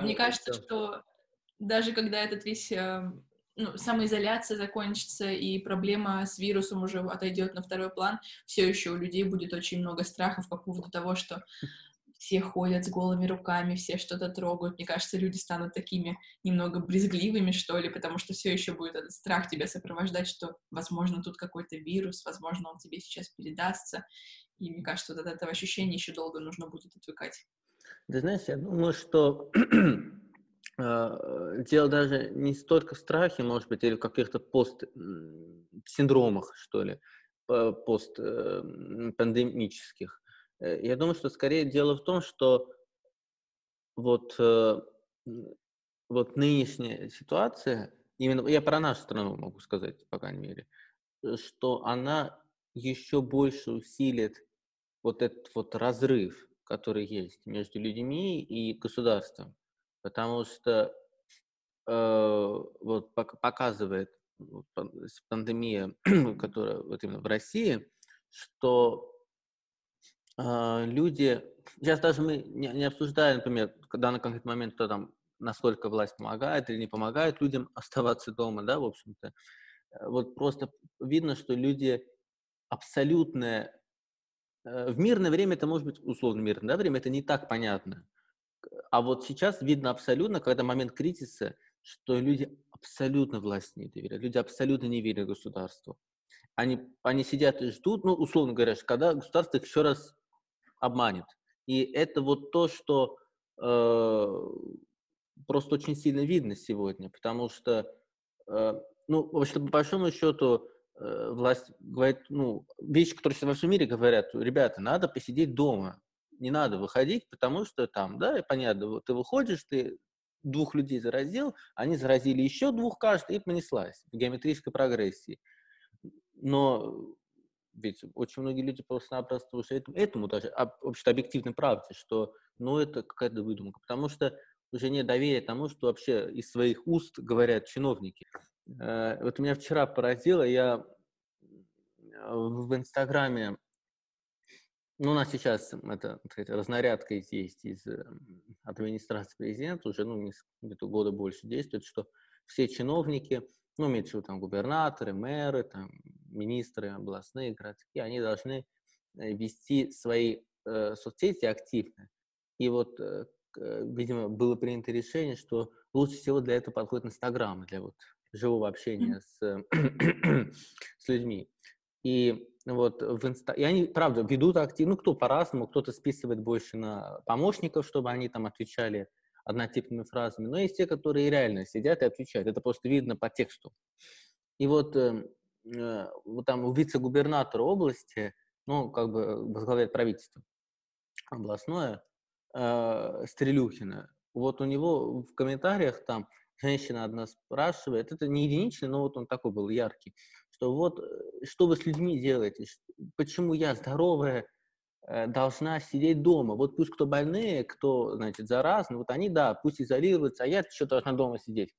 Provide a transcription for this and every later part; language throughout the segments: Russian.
Мне кажется, что даже когда этот весь э, ну, самоизоляция закончится и проблема с вирусом уже отойдет на второй план, все еще у людей будет очень много страхов по поводу того, что все ходят с голыми руками, все что-то трогают. Мне кажется, люди станут такими немного брезгливыми, что ли, потому что все еще будет этот страх тебя сопровождать, что, возможно, тут какой-то вирус, возможно, он тебе сейчас передастся. И мне кажется, вот от этого ощущения еще долго нужно будет отвыкать. Ты знаешь, я думаю, что э, дело даже не столько в страхе, может быть, или в каких-то пост-синдромах, что ли, постпандемических. Э, я думаю, что скорее дело в том, что вот, э, вот нынешняя ситуация, именно я про нашу страну могу сказать, по крайней мере, что она еще больше усилит вот этот вот разрыв, который есть между людьми и государством. Потому что э, вот показывает пандемия, которая вот именно в России, что э, люди, сейчас даже мы не, не обсуждаем, например, когда на конкретный момент, кто там, насколько власть помогает или не помогает людям оставаться дома, да, в общем-то. Э, вот просто видно, что люди абсолютное в мирное время это может быть условно мирное да, время, это не так понятно. А вот сейчас видно абсолютно, когда момент кризиса, что люди абсолютно власти не доверяют, люди абсолютно не верят государству. Они, они сидят и ждут, ну, условно говоря, когда государство их еще раз обманет. И это вот то, что э, просто очень сильно видно сегодня, потому что, э, ну, в общем, по большому счету, Э, власть говорит, ну, вещи, которые сейчас во всем мире говорят, ребята, надо посидеть дома, не надо выходить, потому что там, да, понятно, вот ты выходишь, ты двух людей заразил, они заразили еще двух, кажется, и понеслась в геометрической прогрессии. Но ведь очень многие люди просто-напросто уже этому, этому даже, вообще объективной правде, что, ну, это какая-то выдумка, потому что уже нет доверия тому, что вообще из своих уст говорят чиновники. Э, вот меня вчера поразило, я в Инстаграме, ну, у нас сейчас это, сказать, разнарядка есть из э, администрации президента, уже, ну, где-то года больше действует, что все чиновники, ну, имеется в виду там губернаторы, мэры, там, министры областные, городские, они должны э, вести свои э, соцсети активно. И вот, э, видимо, было принято решение, что лучше всего для этого подходит Инстаграм, для вот живого общения с, с людьми. И вот в инста... И они, правда, ведут активно, ну, кто по-разному, кто-то списывает больше на помощников, чтобы они там отвечали однотипными фразами, но есть те, которые реально сидят и отвечают. Это просто видно по тексту. И вот, э, э, вот там у вице-губернатора области, ну, как бы возглавляет правительство областное, э, Стрелюхина, вот у него в комментариях там женщина одна спрашивает, это не единичный, но вот он такой был яркий, что вот э, что вы с людьми делаете, почему я здоровая э, должна сидеть дома, вот пусть кто больные, кто, значит, заразны, вот они, да, пусть изолируются, а я еще должна дома сидеть.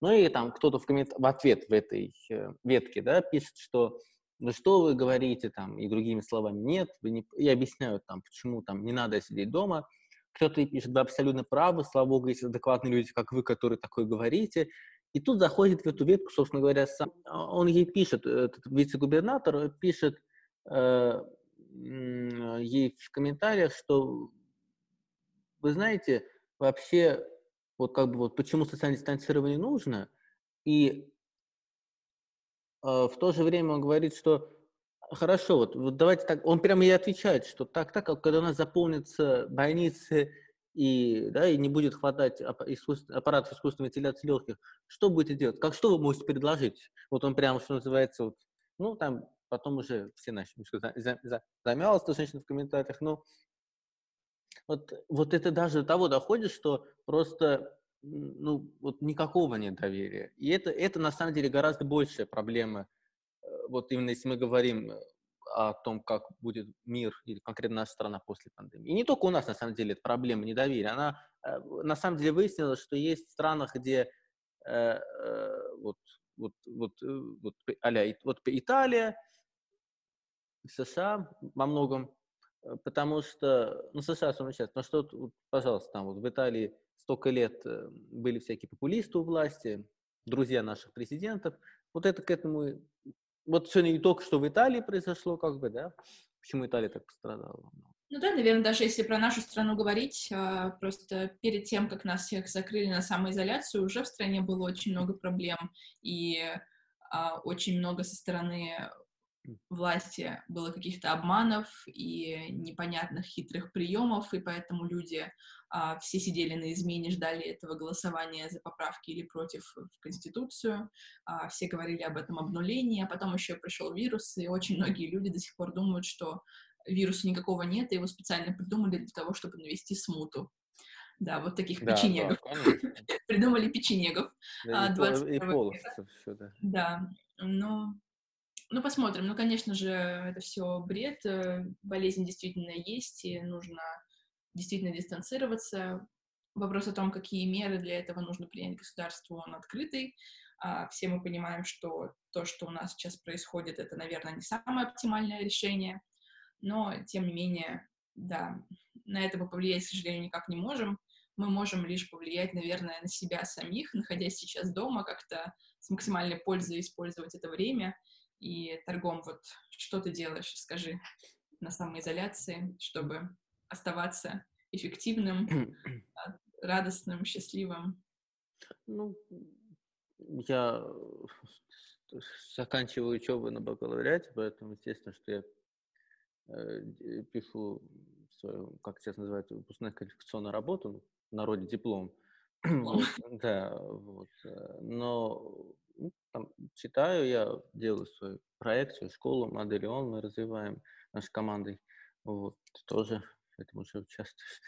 Ну и там кто-то в, коммент... в ответ в этой э, ветке, да, пишет, что ну что вы говорите там, и другими словами, нет, вы не... и объясняют там, почему там не надо сидеть дома, кто-то пишет, вы абсолютно правы, слава богу, есть адекватные люди, как вы, которые такое говорите. И тут заходит в эту ветку, собственно говоря, сам. А, он ей пишет, этот вице-губернатор пишет э, ей в комментариях, что вы знаете, вообще, вот как бы вот почему социальное дистанцирование нужно, и э, в то же время он говорит, что Хорошо, вот, вот давайте так, он прямо и отвечает, что так, так, когда у нас заполнятся больницы и, да, и не будет хватать искусств, аппаратов искусственной вентиляции легких, что будете делать? Как, что вы можете предложить? Вот он прямо, что называется, вот, ну, там потом уже все начали, за, замялась эта женщина в комментариях, но вот, вот это даже до того доходит, что просто ну, вот никакого нет доверия. И это, это на самом деле гораздо большая проблема вот именно если мы говорим э, о том, как будет мир или конкретно наша страна после пандемии. И не только у нас, на самом деле, это проблема недоверия. Она, э, на самом деле, выяснилась, что есть в странах, где э, э, вот, вот, вот, вот, а вот Италия, США во многом, потому что, ну, США самое часто, потому что, вот, пожалуйста, там вот в Италии столько лет были всякие популисты у власти, друзья наших президентов. Вот это к этому... Вот все не только что в Италии произошло, как бы, да? Почему Италия так пострадала? Ну да, наверное, даже если про нашу страну говорить, а, просто перед тем, как нас всех закрыли на самоизоляцию, уже в стране было очень много проблем, и а, очень много со стороны власти было каких-то обманов и непонятных хитрых приемов, и поэтому люди а, все сидели на измене, ждали этого голосования за поправки или против в Конституцию, а, все говорили об этом обнулении, а потом еще пришел вирус, и очень многие люди до сих пор думают, что вируса никакого нет, и его специально придумали для того, чтобы навести смуту. Да, вот таких да, печенегов. Да, Придумали печенегов. Да, а, 20 и половцев еще, да. Да, но ну, посмотрим. Ну, конечно же, это все бред. Э, болезнь действительно есть, и нужно действительно дистанцироваться. Вопрос о том, какие меры для этого нужно принять государству, он открытый. А, все мы понимаем, что то, что у нас сейчас происходит, это, наверное, не самое оптимальное решение, но, тем не менее, да, на это мы повлиять, к сожалению, никак не можем. Мы можем лишь повлиять, наверное, на себя самих, находясь сейчас дома, как-то с максимальной пользой использовать это время и торгом. Вот что ты делаешь, скажи, на самоизоляции, чтобы оставаться эффективным, а, радостным, счастливым? Ну, я заканчиваю учебу на бакалавриате, поэтому, естественно, что я э, пишу свою, как сейчас называется, выпускная квалификационную работу, ну, в народе диплом. вот, да, вот. Э, но там, читаю, я делаю свою проекцию, школу, модели он мы развиваем нашей командой. Вот, тоже поэтому уже участвуешь.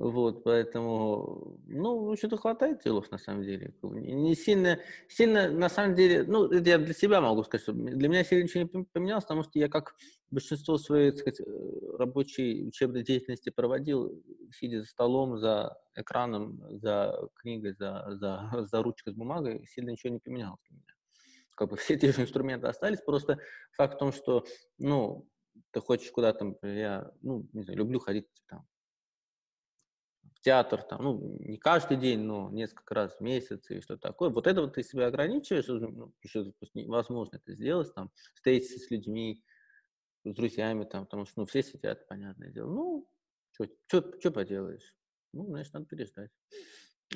Вот, поэтому, ну, общем-то, хватает делов, на самом деле. Не сильно, сильно, на самом деле, ну, это я для себя могу сказать, что для меня сильно ничего не поменялось, потому что я, как большинство своей, так сказать, э, рабочей учебной деятельности проводил, сидя за столом, за экраном, за книгой, за, за, за ручкой с бумагой, сильно ничего не поменялось для меня. Как бы все те же инструменты остались, просто факт в том, что, ну, ты хочешь куда-то, я, ну, не знаю, люблю ходить там театр, там, ну, не каждый день, но несколько раз в месяц и что такое. Вот это вот ты себя ограничиваешь, ну, еще невозможно это сделать, там, встретиться с людьми, с друзьями, там, потому что, ну, все сидят, понятное дело. Ну, что поделаешь? Ну, значит, надо переждать.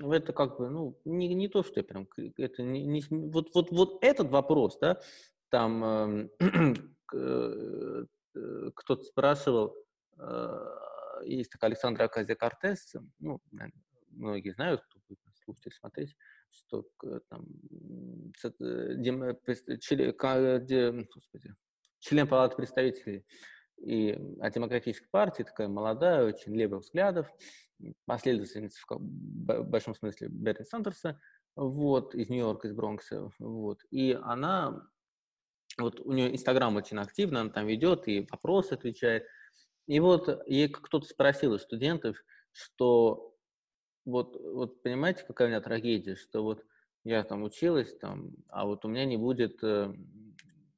Это как бы, ну, не, не то, что я прям, это не, не, вот, вот, вот этот вопрос, да, там э, э, кто-то спрашивал, э, есть такая Александра Аказия Кортес, ну, многие знают, кто будет слушать смотреть, что там, член, господи, член Палаты представителей и от Демократической партии, такая молодая, очень левых взглядов, последовательница в большом смысле Берни Сандерса, вот, из Нью-Йорка, из Бронкса, вот, и она, вот у нее Инстаграм очень активно, она там ведет и вопросы отвечает, и вот ей кто-то спросил из студентов, что вот, вот понимаете, какая у меня трагедия, что вот я там училась, там, а вот у меня не будет э,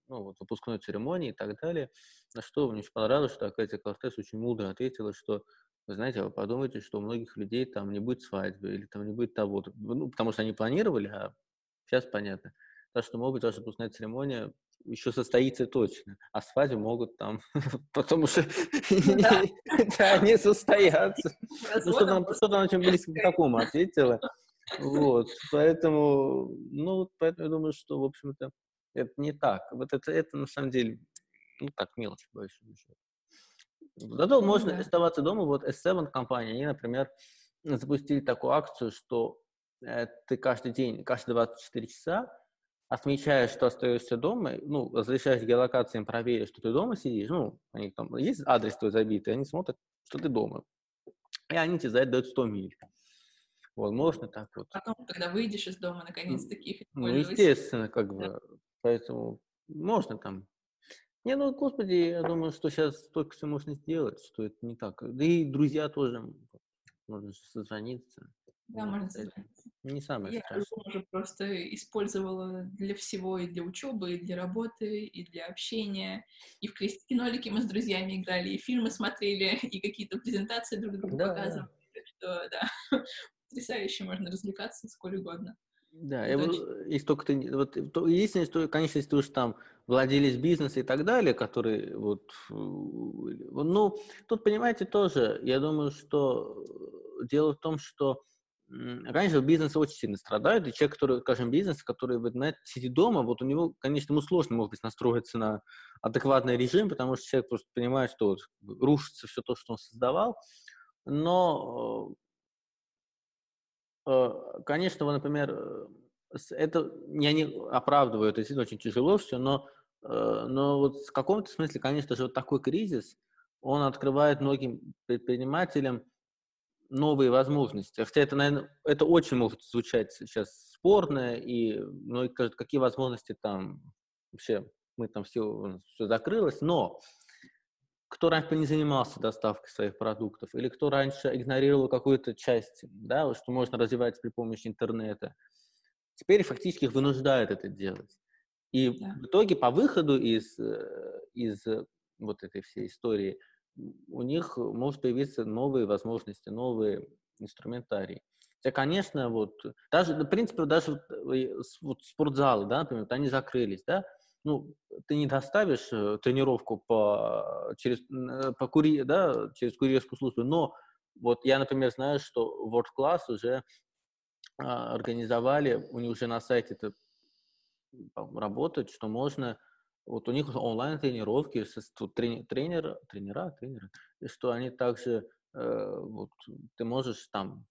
ну, вот, выпускной церемонии и так далее. На что мне очень понравилось, что Акатия Кортес очень мудро ответила, что вы знаете, вы подумайте, что у многих людей там не будет свадьбы или там не будет того, ну, потому что они планировали, а сейчас понятно. Так что, может быть, ваша выпускная церемония еще состоится точно, а свадьбы могут там, потому что не состоятся. Ну, что-то очень близко к такому ответила. Вот, поэтому, ну, поэтому я думаю, что, в общем-то, это не так. Вот это, это на самом деле, ну, так, мелочь, счету. Зато ну можно оставаться дома. Вот S7 компания, они, например, запустили такую акцию, что э, ты каждый день, каждые 24 часа отмечаешь, что остаешься дома, ну, разрешаешь геолокациям проверить, что ты дома сидишь, ну, у них там есть адрес твой забитый, они смотрят, что ты дома. И они тебе за это дают 100 миль. Вот, можно так вот. Потом, когда выйдешь из дома, наконец-таки Ну, естественно, как бы, да. поэтому можно там. Не, ну, господи, я думаю, что сейчас столько все можно сделать, что это не так. Да и друзья тоже, можно созвониться. Да, можно созвониться. Не самое я страшное. Я уже просто использовала для всего, и для учебы, и для работы, и для общения. И в крестики-нолики мы с друзьями играли, и фильмы смотрели, и какие-то презентации друг другу да, показывали. Да. Что, да, потрясающе, можно развлекаться сколь угодно. Да, и вот, если только ты, вот, то, единственное, что, конечно, если ты уж там владелец бизнеса и так далее, который вот, ну, тут, понимаете, тоже, я думаю, что дело в том, что Раньше бизнес очень сильно страдает, и человек, который, скажем, бизнес, который, вы знаете, сидит дома, вот у него, конечно, ему сложно, может быть, настроиться на адекватный режим, потому что человек просто понимает, что вот рушится все то, что он создавал, но, э, э, конечно, вот, например, э, это, я не оправдываю, это действительно очень тяжело все, но, но вот в каком-то смысле, конечно же, вот такой кризис, он открывает многим предпринимателям новые возможности. Хотя это, наверное, это очень может звучать сейчас спорно, и ну, скажут, какие возможности там вообще, мы там все, все закрылось, но кто раньше не занимался доставкой своих продуктов, или кто раньше игнорировал какую-то часть, да, что можно развивать при помощи интернета, теперь фактически их вынуждают это делать. И да. в итоге по выходу из, э, из вот этой всей истории – у них может появиться новые возможности, новые инструментарии. Хотя, конечно, вот даже, в принципе, даже вот спортзалы, да, например, вот они закрылись, да, ну, ты не доставишь э, тренировку по, через, э, по кури, да, через курьерскую службу, но вот я, например, знаю, что World Class уже а, организовали, у них уже на сайте это работает, что можно вот у них онлайн-тренировки, тренер, тренера, тренеры, и что они также, э, вот, ты можешь там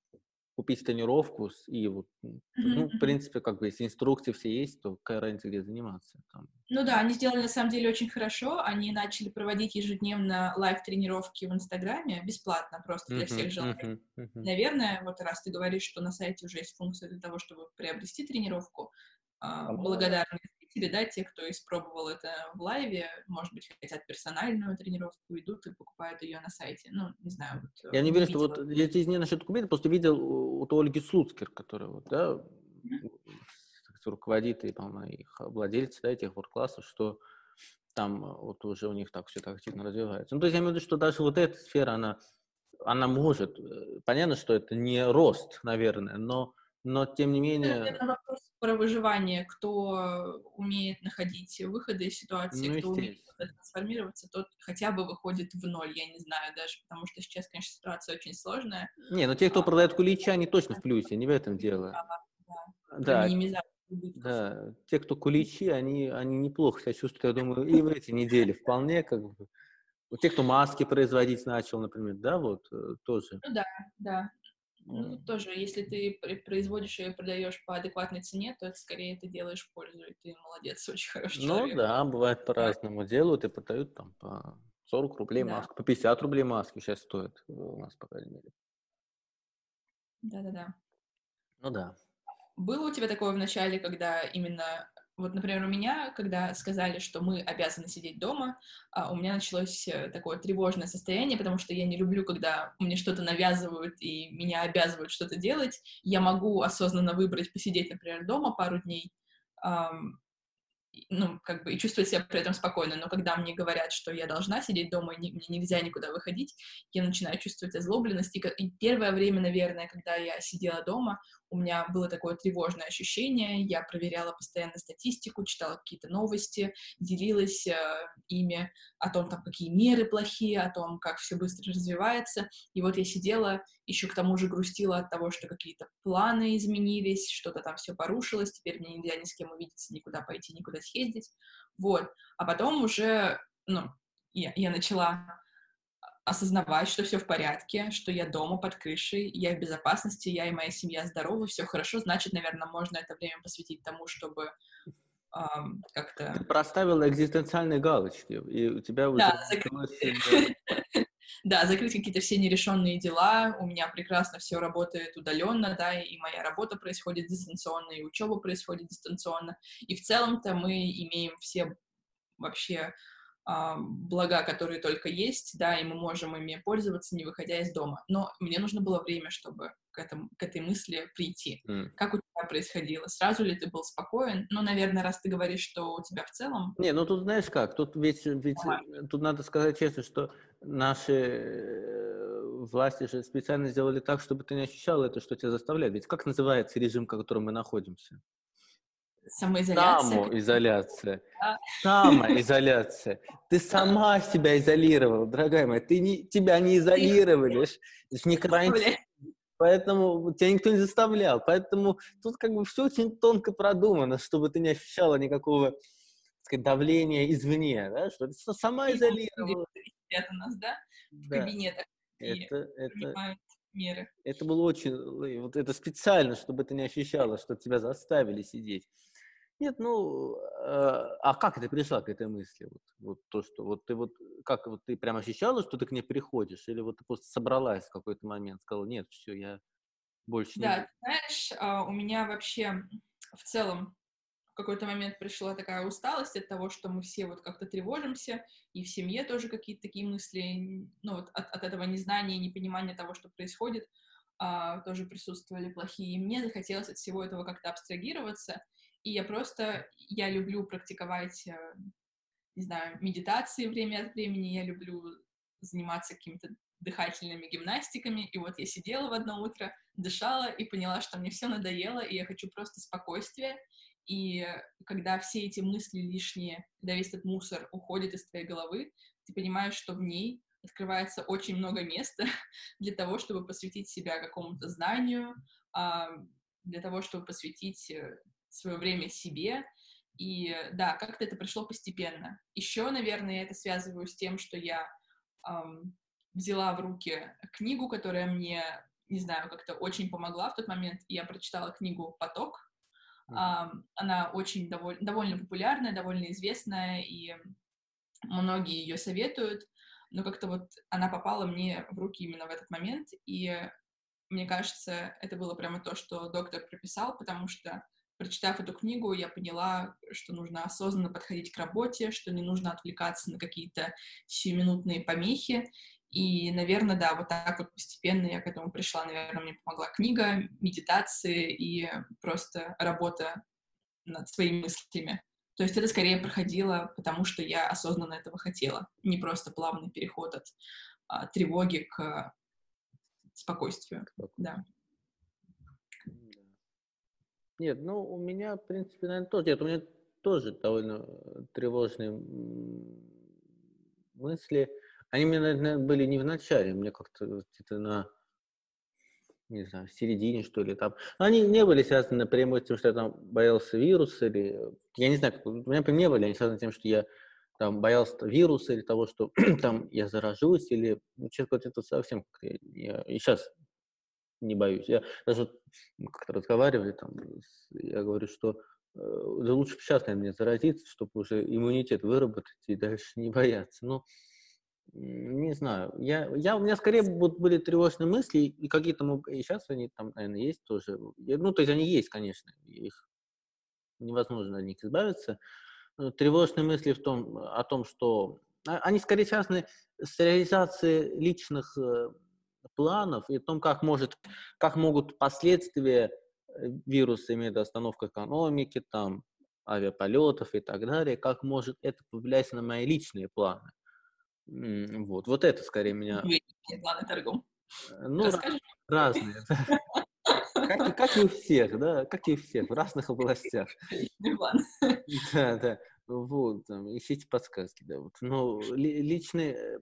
купить тренировку и вот, ну, в принципе, как бы, если инструкции все есть, то какая разница, где заниматься. Там. Ну да, они сделали на самом деле очень хорошо, они начали проводить ежедневно лайв-тренировки в Инстаграме, бесплатно просто для всех желающих. Наверное, вот раз ты говоришь, что на сайте уже есть функция для того, чтобы приобрести тренировку, а, благодарны зрители, да, те, кто испробовал это в лайве, может быть, хотят персональную тренировку, идут и покупают ее на сайте. Ну, не знаю. Вот, я не верю, что вот я здесь не насчет купить, просто видел вот у Ольги Слуцкер, которая вот, да, руководит и, по-моему, их владельцы, да, этих ворк-классов, что там вот уже у них так все так активно развивается. Ну, то есть я имею в виду, что даже вот эта сфера, она, она может, э, понятно, что это не рост, наверное, но но тем не менее... Это вопрос про выживание. Кто умеет находить выходы из ситуации, ну, кто умеет трансформироваться, тот хотя бы выходит в ноль, я не знаю даже, потому что сейчас, конечно, ситуация очень сложная. Не, но те, кто а, продает куличи, они точно в плюсе, не в этом дело. Да, да. Да, те, кто куличи, они, они неплохо себя чувствуют, я думаю, и в эти недели вполне как бы. Те, кто маски производить начал, например, да, вот э, тоже. Ну да, да. Ну, тоже, если ты производишь ее и продаешь по адекватной цене, то это скорее ты делаешь пользу, и ты молодец, очень хороший ну, человек. Ну да, бывает по-разному. Делают и продают там по 40 рублей да. маску, по 50 рублей маски сейчас стоит у нас, по крайней мере. Да-да-да. Ну да. Было у тебя такое в начале, когда именно вот, например, у меня, когда сказали, что мы обязаны сидеть дома, а, у меня началось э, такое тревожное состояние, потому что я не люблю, когда мне что-то навязывают и меня обязывают что-то делать. Я могу осознанно выбрать посидеть, например, дома пару дней, ну, как бы, и чувствовать себя при этом спокойно, но когда мне говорят, что я должна сидеть дома, и не, мне нельзя никуда выходить, я начинаю чувствовать озлобленность, и, и первое время, наверное, когда я сидела дома, у меня было такое тревожное ощущение, я проверяла постоянно статистику, читала какие-то новости, делилась э, ими о том, там, какие меры плохие, о том, как все быстро развивается, и вот я сидела, еще к тому же грустила от того, что какие-то планы изменились, что-то там все порушилось, теперь мне нельзя ни с кем увидеться, никуда пойти, никуда съездить, вот, а потом уже, ну, я, я начала осознавать, что все в порядке, что я дома под крышей, я в безопасности, я и моя семья здоровы, все хорошо, значит, наверное, можно это время посвятить тому, чтобы эм, как-то... Ты проставила экзистенциальные галочки, и у тебя уже... Да. Да, закрыть какие-то все нерешенные дела, у меня прекрасно все работает удаленно, да, и моя работа происходит дистанционно, и учеба происходит дистанционно, и в целом-то мы имеем все вообще а, блага, которые только есть, да, и мы можем ими пользоваться, не выходя из дома. Но мне нужно было время, чтобы к, этому, к этой мысли прийти. Mm. Как у тебя происходило? Сразу ли ты был спокоен? Ну, наверное, раз ты говоришь, что у тебя в целом... Не, ну тут знаешь как, тут ведь, ведь тут надо сказать честно, что наши э, власти же специально сделали так, чтобы ты не ощущал это, что тебя заставляет. Ведь как называется режим, в котором мы находимся? Самоизоляция. Самоизоляция. Да. Самоизоляция. Ты сама себя изолировала, дорогая моя. Ты не, тебя не изолировали. Не карантин. Поэтому тебя никто не заставлял. Поэтому тут как бы все очень тонко продумано, чтобы ты не ощущала никакого сказать, давления извне, да, что ты сама изолировала. Это у нас, да? В да. кабинетах. Это, это, меры. Это было очень, вот это специально, чтобы ты не ощущала, что тебя заставили сидеть. Нет, ну, а, а как ты пришла к этой мысли? Вот, вот то, что вот ты вот, как вот ты прям ощущала, что ты к ней приходишь, или вот ты просто собралась в какой-то момент, сказала, нет, все, я больше да, не... Да, знаешь, а, у меня вообще в целом какой-то момент пришла такая усталость от того, что мы все вот как-то тревожимся, и в семье тоже какие-то такие мысли, ну вот от, от этого незнания, непонимания того, что происходит, а, тоже присутствовали плохие. И мне захотелось от всего этого как-то абстрагироваться, и я просто, я люблю практиковать, э, не знаю, медитации время от времени, я люблю заниматься какими-то дыхательными гимнастиками, и вот я сидела в одно утро, дышала и поняла, что мне все надоело, и я хочу просто спокойствия, и когда все эти мысли лишние, когда весь этот мусор уходит из твоей головы, ты понимаешь, что в ней открывается очень много места для того, чтобы посвятить себя какому-то знанию, а, для того, чтобы посвятить э, свое время себе. И да, как-то это пришло постепенно. Еще, наверное, я это связываю с тем, что я взяла в руки книгу, которая мне, не знаю, как-то очень помогла в тот момент. Я прочитала книгу «Поток». Она очень доволь, довольно популярная, довольно известная, и многие ее советуют. Но как-то вот она попала мне в руки именно в этот момент, и мне кажется, это было прямо то, что доктор прописал, потому что прочитав эту книгу, я поняла, что нужно осознанно подходить к работе, что не нужно отвлекаться на какие-то сиюминутные помехи. И, наверное, да, вот так вот постепенно я к этому пришла. Наверное, мне помогла книга, медитации и просто работа над своими мыслями. То есть это скорее проходило, потому что я осознанно этого хотела. Не просто плавный переход от а, тревоги к спокойствию. Да. Нет, ну, у меня, в принципе, наверное, тоже. Нет, у меня тоже довольно э, тревожные мысли. Они мне, наверное, были не в начале, мне как-то где-то на, не знаю, в середине, что ли, там. Они не были связаны напрямую с тем, что я там боялся вируса, или, я не знаю, у меня не были, они связаны с тем, что я там боялся вируса или того, что там я заражусь, или, ну, честно говоря, это совсем, я, и сейчас не боюсь. Я даже как-то разговаривали там, я говорю, что э, да лучше сейчас, наверное, заразиться, чтобы уже иммунитет выработать и дальше не бояться. Но не знаю. Я, я, у меня скорее вот были тревожные мысли, и какие-то, и сейчас они там, наверное, есть тоже. Ну, то есть они есть, конечно, их невозможно от них избавиться. Но тревожные мысли в том, о том, что а, они скорее связаны с реализацией личных э, планов и о том, как, может, как могут последствия э, вируса иметь остановка экономики, там, авиаполетов и так далее, как может это повлиять на мои личные планы. Вот, вот это скорее меня... Планы. Э, ну, Расскажи. разные. Как, как и у всех, да, как и у всех, в разных областях. Да, да. Вот, там, ищите подсказки, да. Вот. Но личные э,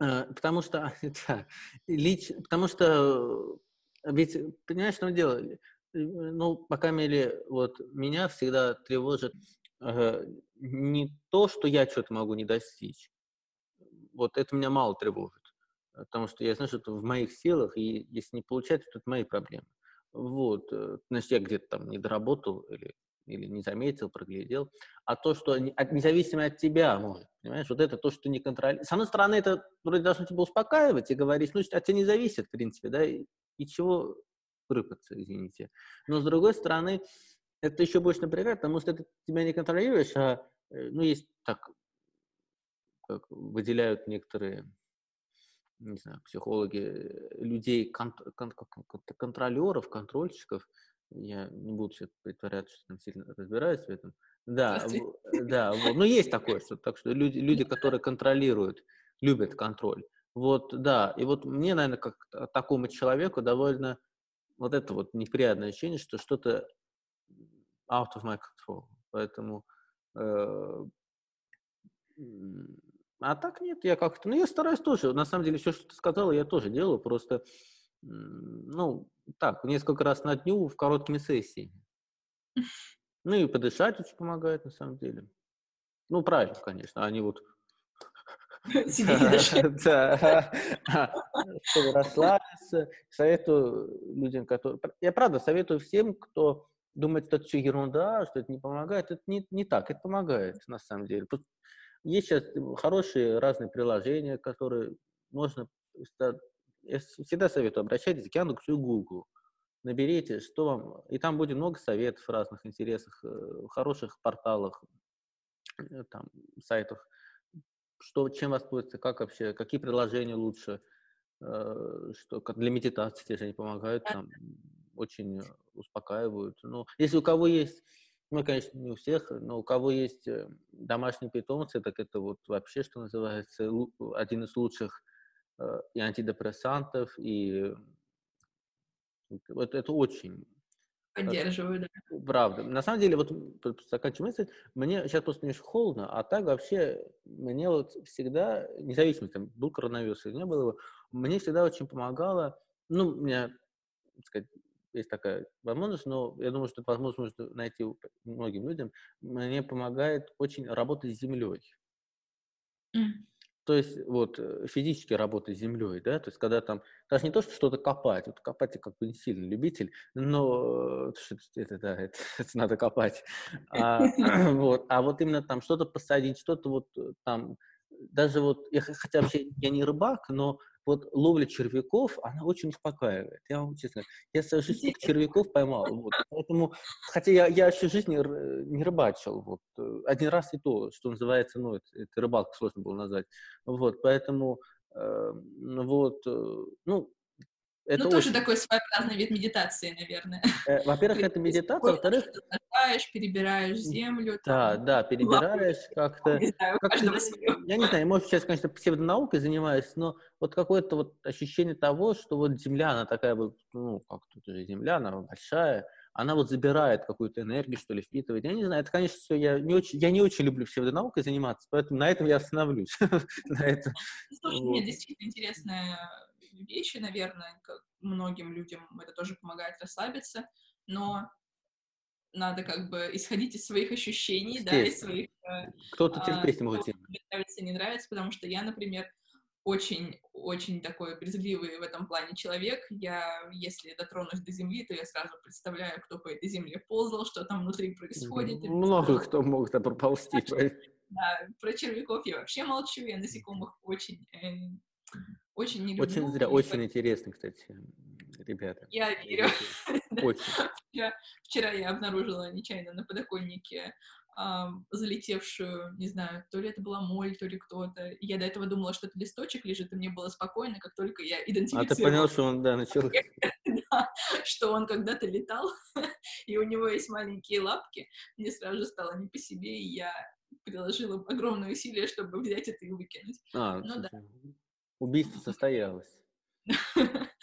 Э, потому что, да, лич, потому что, ведь, понимаешь, что дело, э, ну, пока мере, вот меня всегда тревожит э, не то, что я что-то могу не достичь. Вот это меня мало тревожит. Потому что я знаю, что это в моих силах, и если не получается, то это мои проблемы. Вот, значит, я где-то там не доработал или или не заметил, проглядел, а то, что от, независимо от тебя может, понимаешь, вот это то, что не контролируешь. С одной стороны, это вроде должно тебя успокаивать и говорить, ну, от тебя не зависит, в принципе, да, и, и чего рыпаться, извините. Но с другой стороны, это еще больше напрягает, потому что ты тебя не контролируешь, а, э, ну, есть так, как выделяют некоторые не знаю, психологи, э, людей, кон- кон- контролеров, контрольщиков, я не буду сейчас притворяться, что там сильно разбираюсь в этом. Да, да, вот. ну есть такое, что так что люди, люди, которые контролируют, любят контроль. Вот, да, и вот мне, наверное, как такому человеку довольно вот это вот неприятное ощущение, что что-то out of my control. Поэтому э, а так нет, я как-то, ну я стараюсь тоже, на самом деле все, что ты сказала, я тоже делаю, просто, ну, так, несколько раз на дню в короткими сессиями. Ну и подышать очень помогает, на самом деле. Ну, правильно, конечно, они вот Да, чтобы расслабиться. Советую людям, которые... Я правда советую всем, кто думает, что это все ерунда, что это не помогает. Это не, не так, это помогает на самом деле. Есть сейчас хорошие разные приложения, которые можно... Я всегда советую, обращайтесь к Яндексу и Google. Наберите, что вам... И там будет много советов разных интересных, э, хороших порталах, э, там, сайтах что, чем воспользоваться, как вообще, какие приложения лучше, э, что для медитации те же они помогают, там, очень успокаивают. Ну, если у кого есть, ну, конечно, не у всех, но у кого есть э, домашние питомцы, так это вот вообще, что называется, один из лучших э, и антидепрессантов, и вот это очень Поддерживаю, да. Правда. На самом деле, вот заканчивая мысль, мне сейчас просто немножко холодно, а так вообще мне вот всегда, независимо, там, был коронавирус или не было его, мне всегда очень помогало, ну, у меня, так сказать, есть такая возможность, но я думаю, что возможность найти многим людям, мне помогает очень работать с землей. Mm. То есть вот э, физически работать с землей, да, то есть когда там, даже не то, что что-то копать, вот копать я как бы не сильно любитель, но это, да, это, это надо копать, а, вот, а вот именно там что-то посадить, что-то вот э, там, даже вот, я, хотя вообще я не рыбак, но вот ловля червяков, она очень успокаивает. Я вам честно, я свою жизнь червяков поймал. Вот. Поэтому, хотя я, я всю жизнь не, не рыбачил. Вот. Один раз и то, что называется, ну, это, это рыбалка сложно было назвать. Вот, поэтому, э, вот, э, ну, это ну, тоже очень... такой своеобразный вид медитации, наверное. Э, во-первых, это медитация, во-вторых... Копаешь, перебираешь землю. Да, там, да, перебираешь как-то... Не знаю, как Я не знаю, может, сейчас, конечно, псевдонаукой занимаюсь, но вот какое-то вот ощущение того, что вот Земля, она такая вот, ну, как тут уже Земля, она большая, она вот забирает какую-то энергию, что ли, впитывает. Я не знаю, это, конечно, все, я не очень, я не очень люблю псевдонаукой заниматься, поэтому на этом я остановлюсь. этом. Слушай, мне действительно интересная вещи, наверное, как многим людям это тоже помогает расслабиться, но надо как бы исходить из своих ощущений, да, из своих... Э, Кто-то терпеть не может. Нравится, не нравится, потому что я, например, очень-очень такой брезгливый в этом плане человек. Я, если дотронусь до земли, то я сразу представляю, кто по этой земле ползал, что там внутри происходит. Много кто мог там проползти. Да, про червяков я вообще молчу, я насекомых очень э, очень не люблю. Очень зря, очень интересно, кстати, ребята. Я верю. Очень. вчера, вчера я обнаружила нечаянно на подоконнике э, залетевшую, не знаю, то ли это была моль, то ли кто-то. Я до этого думала, что это листочек лежит, и мне было спокойно, как только я идентифицировала. А ты понял, что он, да, начал... да, что он когда-то летал, и у него есть маленькие лапки. Мне сразу же стало не по себе, и я приложила огромное усилие, чтобы взять это и выкинуть. А, ну да. Убийство состоялось.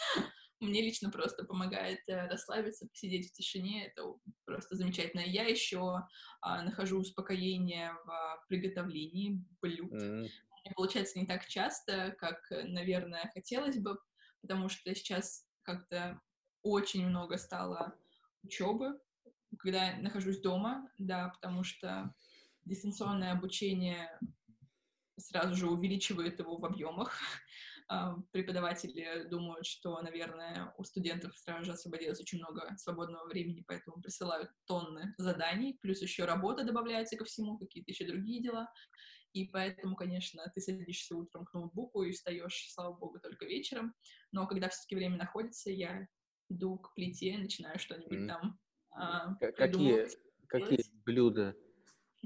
Мне лично просто помогает э, расслабиться, посидеть в тишине. Это просто замечательно. Я еще а, нахожу успокоение в приготовлении блюд. Mm. Мне получается не так часто, как, наверное, хотелось бы, потому что сейчас как-то очень много стало учебы, когда я нахожусь дома, да, потому что дистанционное обучение сразу же увеличивает его в объемах. А, преподаватели думают, что, наверное, у студентов сразу же освободилось очень много свободного времени, поэтому присылают тонны заданий, плюс еще работа добавляется ко всему, какие-то еще другие дела. И поэтому, конечно, ты садишься утром к ноутбуку и встаешь, слава богу, только вечером. Но когда все-таки время находится, я иду к плите, начинаю что-нибудь mm. там а, Какие, какие блюда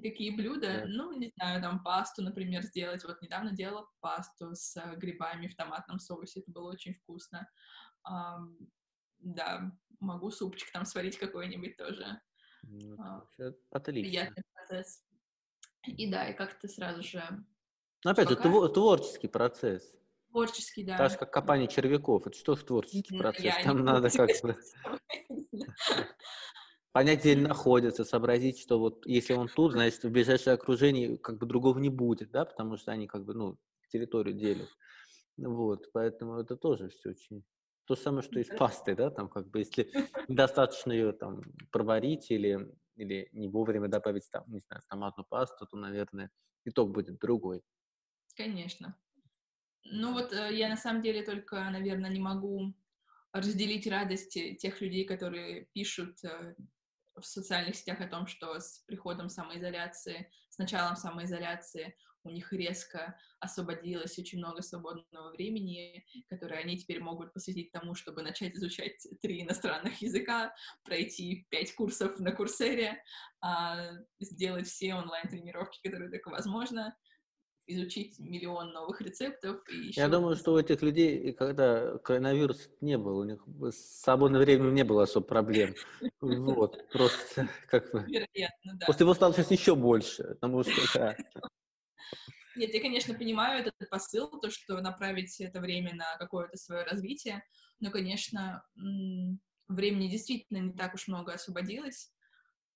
Какие блюда? Да. Ну, не знаю, там пасту, например, сделать. Вот недавно делала пасту с э, грибами в томатном соусе. Это было очень вкусно. Um, да, могу супчик там сварить какой-нибудь тоже. Ну, uh, отлично. Приятный процесс. И да, и как-то сразу же... Ну, опять же, твор- творческий процесс. Творческий, да. Так же, как копание червяков. Это что ж творческий процесс? Там надо как бы понять, где они находятся, сообразить, что вот если он тут, значит, в ближайшее окружение как бы другого не будет, да, потому что они как бы, ну, территорию делят. Вот, поэтому это тоже все очень... То самое, что и с пастой, да, там как бы, если недостаточно ее там проварить или, или не вовремя добавить там, не знаю, томатную пасту, то, наверное, итог будет другой. Конечно. Ну вот э, я на самом деле только, наверное, не могу разделить радости тех людей, которые пишут э, в социальных сетях о том, что с приходом самоизоляции, с началом самоизоляции у них резко освободилось очень много свободного времени, которое они теперь могут посвятить тому, чтобы начать изучать три иностранных языка, пройти пять курсов на Курсере, а, сделать все онлайн-тренировки, которые только возможно, изучить миллион новых рецептов. И еще... Я думаю, что у этих людей, когда коронавирус не был, у них свободное время не было особо проблем. Вот, просто как бы... Вероятно, да. После его стало сейчас еще больше, потому что, да. Нет, я, конечно, понимаю этот посыл, то, что направить это время на какое-то свое развитие, но, конечно, времени действительно не так уж много освободилось,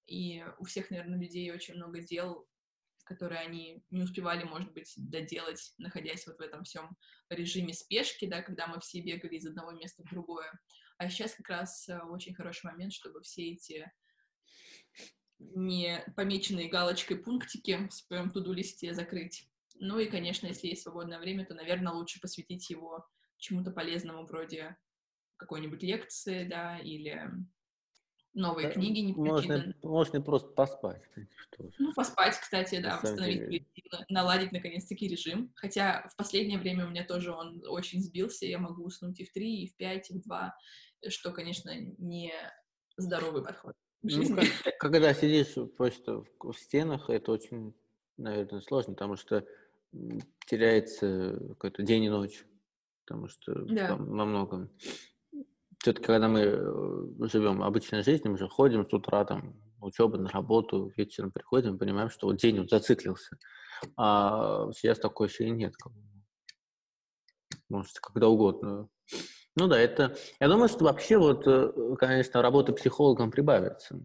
и у всех, наверное, людей очень много дел, которые они не успевали, может быть, доделать, находясь вот в этом всем режиме спешки, да, когда мы все бегали из одного места в другое. А сейчас как раз э, очень хороший момент, чтобы все эти не помеченные галочкой пунктики в своем туду-листе закрыть. Ну и, конечно, если есть свободное время, то, наверное, лучше посвятить его чему-то полезному, вроде какой-нибудь лекции, да, или новые да, книги не можно, можно просто поспать. Тоже. Ну, поспать, кстати, да, восстановить силы, наладить, наконец-таки, режим. Хотя в последнее время у меня тоже он очень сбился, я могу уснуть и в 3, и в 5, и в 2, что, конечно, не здоровый подход. Ну, когда сидишь просто в стенах, это очень, наверное, сложно, потому что теряется какой-то день и ночь, потому что да. во многом все-таки, когда мы э, живем обычной жизнью, мы же ходим с утра, там, учеба, на работу, вечером приходим, понимаем, что вот день вот зациклился. А сейчас такой еще и нет. Может, когда угодно. Ну да, это... Я думаю, что вообще вот, э, конечно, работа психологом прибавится.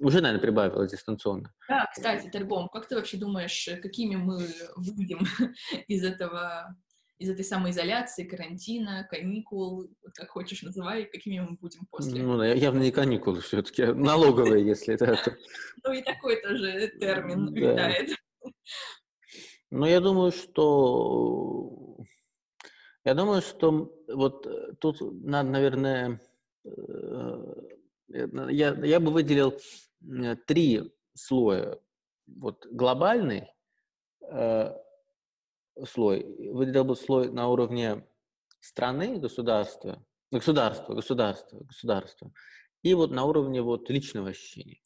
Уже, наверное, прибавилась дистанционно. Да, кстати, Тергом, как ты вообще думаешь, какими мы выйдем из этого из этой самоизоляции, карантина, каникул, как хочешь называй, какими мы будем после. Ну, явно не каникулы все-таки, а налоговые, если это... Ну, и такой тоже термин витает. Ну, я думаю, что... Я думаю, что вот э, тут надо, наверное... Э, я, я бы выделил три слоя. Вот глобальный, э, слой. Выделил бы слой на уровне страны, государства, государства, государства, государства, и вот на уровне вот личного ощущения.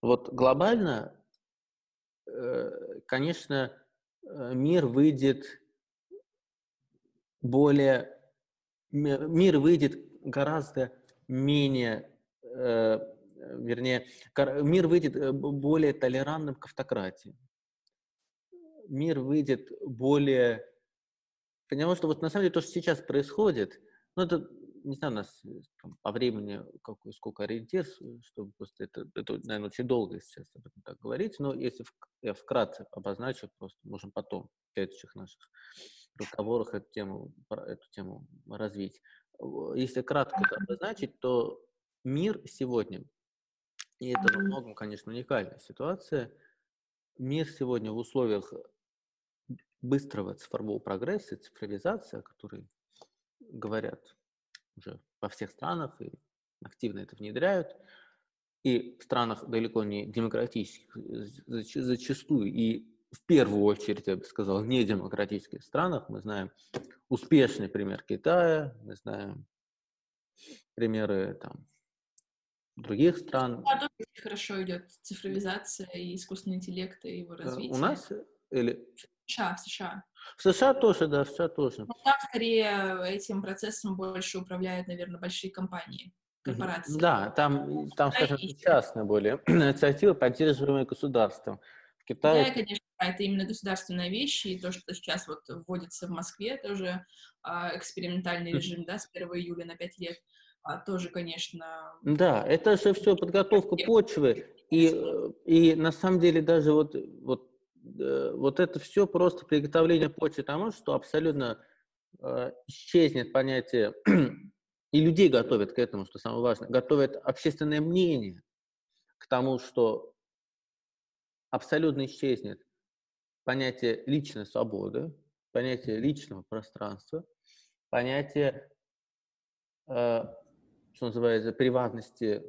Вот глобально, э, конечно, э, мир выйдет более, мир выйдет гораздо менее, э, вернее, мир выйдет более толерантным к автократии мир выйдет более... Потому что вот на самом деле то, что сейчас происходит, ну это, не знаю, у нас там, по времени какой, сколько ориентир, чтобы просто это, это, наверное, очень долго сейчас об этом так говорить, но если в, я вкратце обозначу, просто можем потом в следующих наших разговорах эту тему, эту тему развить. Если кратко это обозначить, то мир сегодня, и это во многом, конечно, уникальная ситуация, мир сегодня в условиях быстрого цифрового прогресса, цифровизации, о которой говорят уже во всех странах и активно это внедряют, и в странах далеко не демократических, зачастую и в первую очередь, я бы сказал, не демократических странах, мы знаем успешный пример Китая, мы знаем примеры там, других стран. Да, тоже очень хорошо идет цифровизация и искусственный интеллект и его развитие. У нас или США, в США. В США тоже, да, в США тоже. Но там скорее этим процессом больше управляют, наверное, большие компании, корпорации. Да, там, там скажем, частные более инициативы, поддерживаемые государством. Китае... Китай, конечно, это именно государственная вещь, и то, что сейчас вот вводится в Москве, тоже а, экспериментальный режим, да, с 1 июля на 5 лет, а, тоже, конечно... Да, это же все подготовка почвы, и, и на самом деле даже вот, вот, э, вот это все просто приготовление почвы тому, что абсолютно э, исчезнет понятие, и людей готовят к этому, что самое важное, готовят общественное мнение к тому, что абсолютно исчезнет понятие личной свободы, понятие личного пространства, понятие, э, что называется, приватности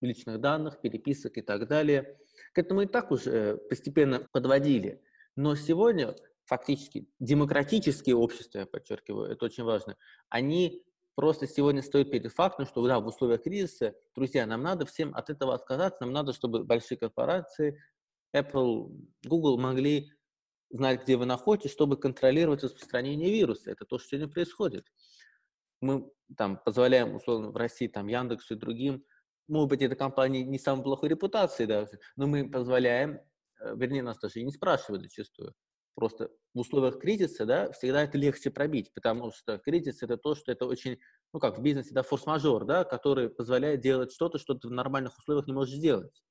личных данных, переписок и так далее. К этому и так уже постепенно подводили. Но сегодня фактически демократические общества, я подчеркиваю, это очень важно, они просто сегодня стоят перед фактом, что да, в условиях кризиса, друзья, нам надо всем от этого отказаться, нам надо, чтобы большие корпорации, Apple, Google могли знать, где вы находитесь, чтобы контролировать распространение вируса. Это то, что сегодня происходит. Мы там позволяем, условно, в России, там, Яндексу и другим, может быть, эта компания не самой плохой репутации даже, но мы позволяем, э, вернее, нас даже и не спрашивают зачастую. Просто в условиях кризиса, да, всегда это легче пробить, потому что кризис это то, что это очень, ну как в бизнесе, да, форс-мажор, да, который позволяет делать что-то, что ты в нормальных условиях не можешь сделать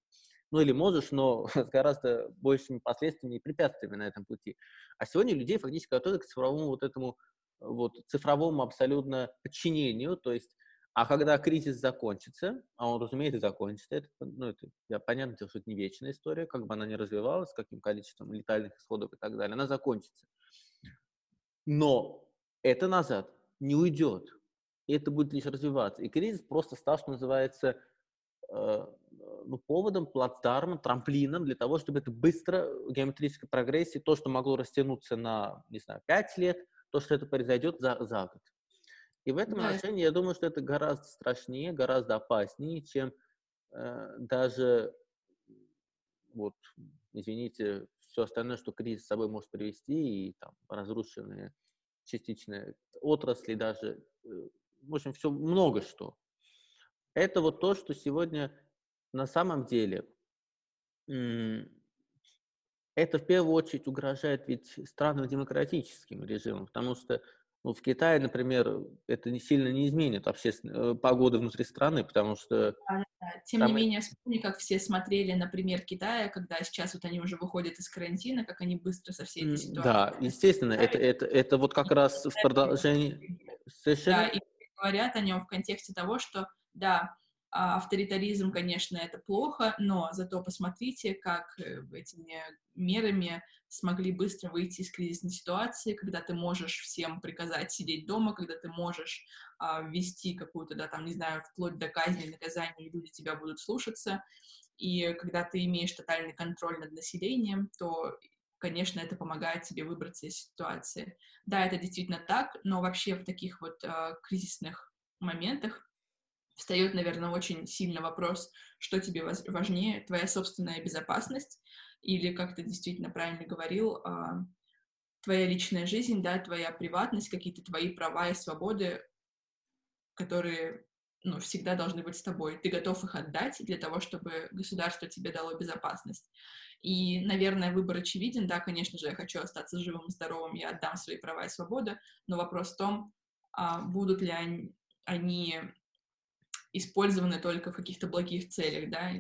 ну или можешь, но с гораздо большими последствиями и препятствиями на этом пути. А сегодня людей фактически готовят к цифровому вот этому вот цифровому абсолютно подчинению, то есть а когда кризис закончится, а он, разумеется, закончится, это, ну, это я, понятно, что это не вечная история, как бы она ни развивалась, каким количеством летальных исходов и так далее, она закончится. Но это назад не уйдет, и это будет лишь развиваться. И кризис просто стал, что называется, э, ну, поводом, плацдармом, трамплином для того, чтобы это быстро в геометрической прогрессии, то, что могло растянуться на, не знаю, 5 лет, то, что это произойдет за, за год. И в этом да. отношении я думаю, что это гораздо страшнее, гораздо опаснее, чем э, даже, вот, извините, все остальное, что кризис с собой может привести, и там разрушенные частичные отрасли даже, э, в общем, все много что. Это вот то, что сегодня на самом деле это в первую очередь угрожает ведь странным демократическим режимам, потому что ну, в Китае, например, это не сильно не изменит общественную э, погоду внутри страны, потому что... Да, да. Тем там... не менее, вспомни, как все смотрели, например, Китая, когда сейчас вот они уже выходят из карантина, как они быстро со всей этой ситуацией... Да, естественно, это, это, это вот как раз в продолжении... Совершенно... Да, и говорят о нем в контексте того, что, да, а, авторитаризм, конечно, это плохо, но зато посмотрите, как э, этими мерами смогли быстро выйти из кризисной ситуации, когда ты можешь всем приказать сидеть дома, когда ты можешь а, ввести какую-то, да, там, не знаю, вплоть до казни, наказания, и люди тебя будут слушаться, и когда ты имеешь тотальный контроль над населением, то конечно, это помогает тебе выбраться из ситуации. Да, это действительно так, но вообще в таких вот э, кризисных моментах встает, наверное, очень сильно вопрос, что тебе важнее, твоя собственная безопасность или, как ты действительно правильно говорил, а, твоя личная жизнь, да, твоя приватность, какие-то твои права и свободы, которые ну, всегда должны быть с тобой. Ты готов их отдать для того, чтобы государство тебе дало безопасность. И, наверное, выбор очевиден. Да, конечно же, я хочу остаться живым и здоровым, я отдам свои права и свободы, но вопрос в том, а, будут ли они, они использованы только в каких-то благих целях, да,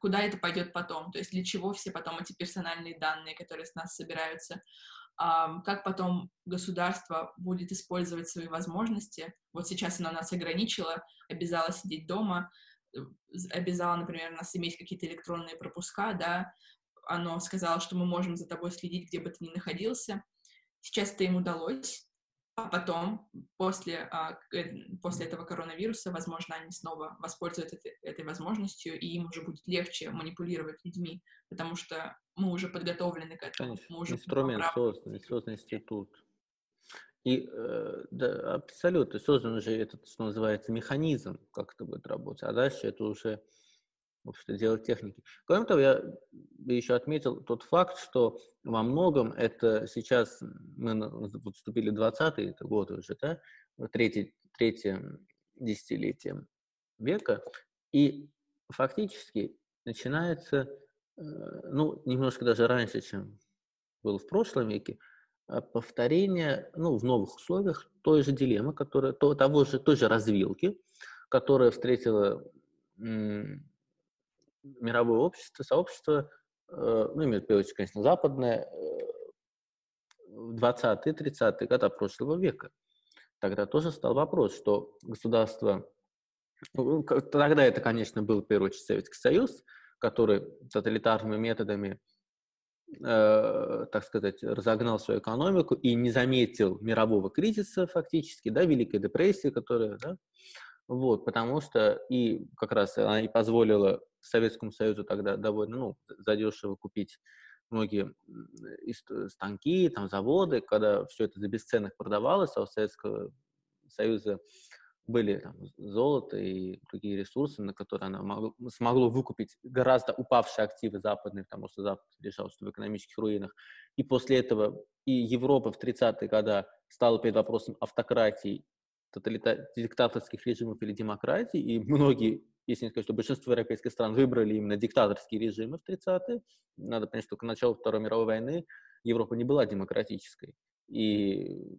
куда это пойдет потом, то есть для чего все потом эти персональные данные, которые с нас собираются, как потом государство будет использовать свои возможности. Вот сейчас оно нас ограничило, обязало сидеть дома, э, обязало, например, нас иметь какие-то электронные пропуска, да, оно сказало, что мы можем за тобой следить, где бы ты ни находился. Сейчас это им удалось, а потом, после, а, э, после этого коронавируса, возможно, они снова воспользуются этой, этой возможностью, и им уже будет легче манипулировать людьми, потому что мы уже подготовлены к этому. Конечно, мы уже инструмент создан, создан институт. И э, да, абсолютно создан уже этот, что называется, механизм, как это будет работать. А дальше это уже в общем-то, делать техники. Кроме того, я бы еще отметил тот факт, что во многом это сейчас мы вот вступили в 20 год уже, да, третье, третье десятилетие века, и фактически начинается ну, немножко даже раньше, чем было в прошлом веке, а, повторение, ну, в новых условиях той же дилеммы, которая, то, того же, той же развилки, которая встретила мировое общество, сообщество, э, ну, имеет виду, конечно, западное, э, в 20-30-е годы прошлого века. Тогда тоже стал вопрос, что государство, ну, тогда это, конечно, был, в первую очередь, Советский Союз, который тоталитарными методами э, так сказать, разогнал свою экономику и не заметил мирового кризиса фактически, да, Великой депрессии, которая, да, вот, потому что и как раз она и позволила Советскому Союзу тогда довольно, ну, задешево купить многие станки, там, заводы, когда все это за бесценок продавалось, а у Советского Союза были там, золото и другие ресурсы, на которые она мог, смогла выкупить гораздо упавшие активы западные, потому что Запад лежал в экономических руинах. И после этого и Европа в 30-е годы стала перед вопросом автократии, тоталита- диктаторских режимов или демократии, и многие, если не сказать, что большинство европейских стран выбрали именно диктаторские режимы в 30-е. Надо понять, что к началу Второй мировой войны Европа не была демократической. И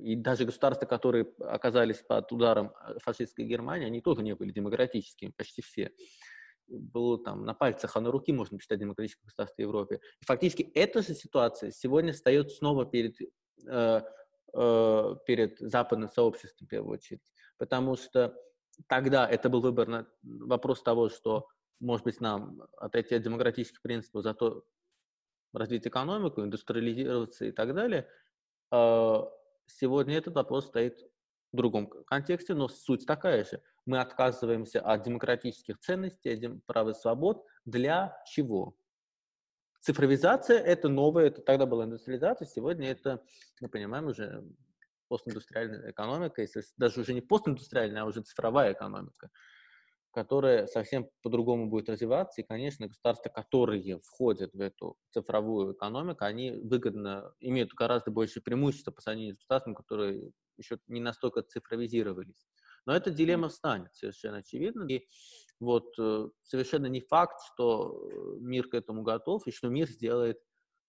и даже государства, которые оказались под ударом э, фашистской Германии, они тоже не были демократическими, почти все. Было там на пальцах, а на руки можно посчитать демократическое государство в Европе. И фактически эта же ситуация сегодня встает снова перед, э, э, перед западным сообществом, в первую очередь. Потому что тогда это был выбор на вопрос того, что, может быть, нам отойти от демократических принципов, зато развить экономику, индустриализироваться и так далее. Э, Сегодня этот вопрос стоит в другом контексте, но суть такая же. Мы отказываемся от демократических ценностей, от прав и свобод. Для чего? Цифровизация – это новое, это тогда была индустриализация, сегодня это, мы понимаем, уже постиндустриальная экономика, если даже уже не постиндустриальная, а уже цифровая экономика которая совсем по-другому будет развиваться. И, конечно, государства, которые входят в эту цифровую экономику, они выгодно имеют гораздо больше преимущества по сравнению с государствами, которые еще не настолько цифровизировались. Но эта дилемма встанет, совершенно очевидно. И вот э, совершенно не факт, что мир к этому готов, и что мир сделает